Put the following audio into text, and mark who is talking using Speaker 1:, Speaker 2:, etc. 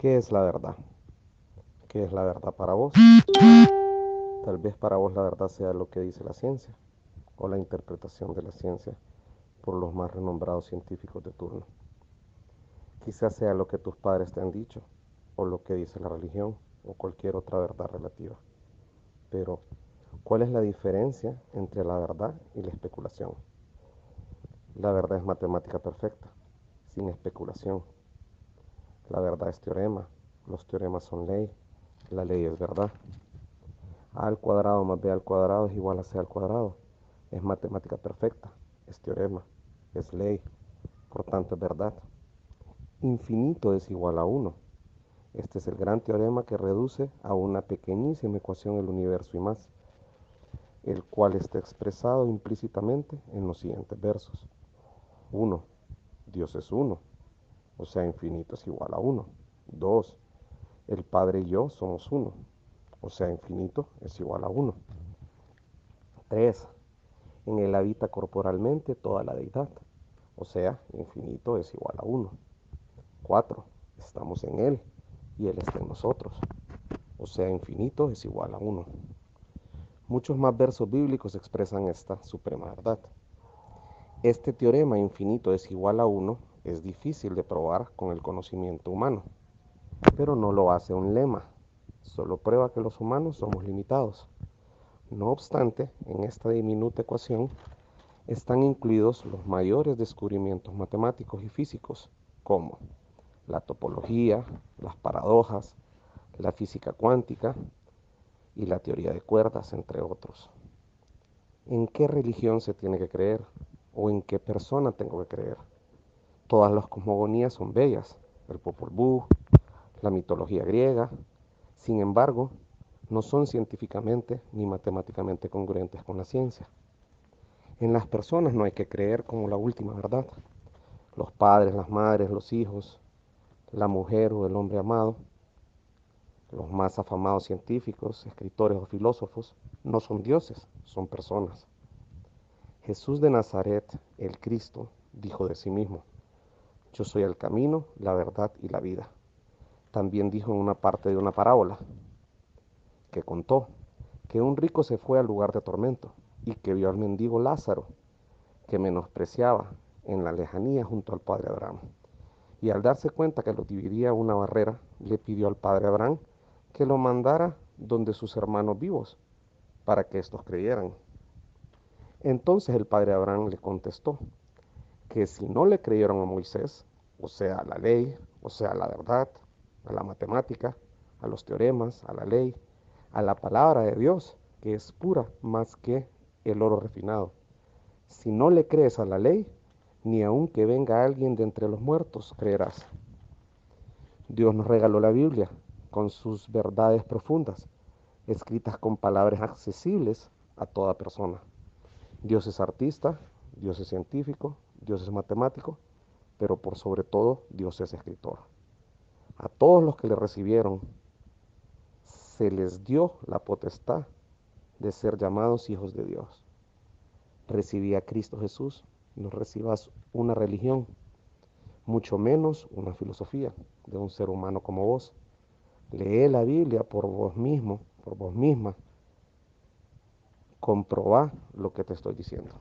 Speaker 1: ¿Qué es la verdad? ¿Qué es la verdad para vos? Tal vez para vos la verdad sea lo que dice la ciencia o la interpretación de la ciencia por los más renombrados científicos de turno. Quizás sea lo que tus padres te han dicho o lo que dice la religión o cualquier otra verdad relativa. Pero, ¿cuál es la diferencia entre la verdad y la especulación? La verdad es matemática perfecta, sin especulación. La verdad es teorema, los teoremas son ley, la ley es verdad. A al cuadrado más b al cuadrado es igual a c al cuadrado. Es matemática perfecta, es teorema, es ley, por tanto es verdad. Infinito es igual a 1. Este es el gran teorema que reduce a una pequeñísima ecuación el universo y más, el cual está expresado implícitamente en los siguientes versos. 1. Dios es 1 o sea, infinito es igual a 1. 2. El Padre y yo somos 1, o sea, infinito es igual a 1. 3. En él habita corporalmente toda la deidad, o sea, infinito es igual a 1. 4. Estamos en él y él está en nosotros, o sea, infinito es igual a 1. Muchos más versos bíblicos expresan esta suprema verdad. Este teorema infinito es igual a 1 es difícil de probar con el conocimiento humano, pero no lo hace un lema, solo prueba que los humanos somos limitados. No obstante, en esta diminuta ecuación están incluidos los mayores descubrimientos matemáticos y físicos, como la topología, las paradojas, la física cuántica y la teoría de cuerdas, entre otros. ¿En qué religión se tiene que creer o en qué persona tengo que creer? Todas las cosmogonías son bellas, el Popol Vuh, la mitología griega, sin embargo, no son científicamente ni matemáticamente congruentes con la ciencia. En las personas no hay que creer como la última verdad. Los padres, las madres, los hijos, la mujer o el hombre amado, los más afamados científicos, escritores o filósofos, no son dioses, son personas. Jesús de Nazaret, el Cristo, dijo de sí mismo, yo soy el camino, la verdad y la vida. También dijo en una parte de una parábola que contó que un rico se fue al lugar de tormento y que vio al mendigo Lázaro, que menospreciaba en la lejanía junto al padre Abraham. Y al darse cuenta que lo dividía una barrera, le pidió al padre Abraham que lo mandara donde sus hermanos vivos, para que éstos creyeran. Entonces el padre Abraham le contestó, que si no le creyeron a Moisés, o sea, a la ley, o sea, a la verdad, a la matemática, a los teoremas, a la ley, a la palabra de Dios, que es pura más que el oro refinado. Si no le crees a la ley, ni aun que venga alguien de entre los muertos, creerás. Dios nos regaló la Biblia con sus verdades profundas, escritas con palabras accesibles a toda persona. Dios es artista, Dios es científico, Dios es matemático, pero por sobre todo Dios es escritor. A todos los que le recibieron se les dio la potestad de ser llamados hijos de Dios. Recibí a Cristo Jesús, no recibas una religión, mucho menos una filosofía de un ser humano como vos. Lee la Biblia por vos mismo, por vos misma. Comprobá lo que te estoy diciendo.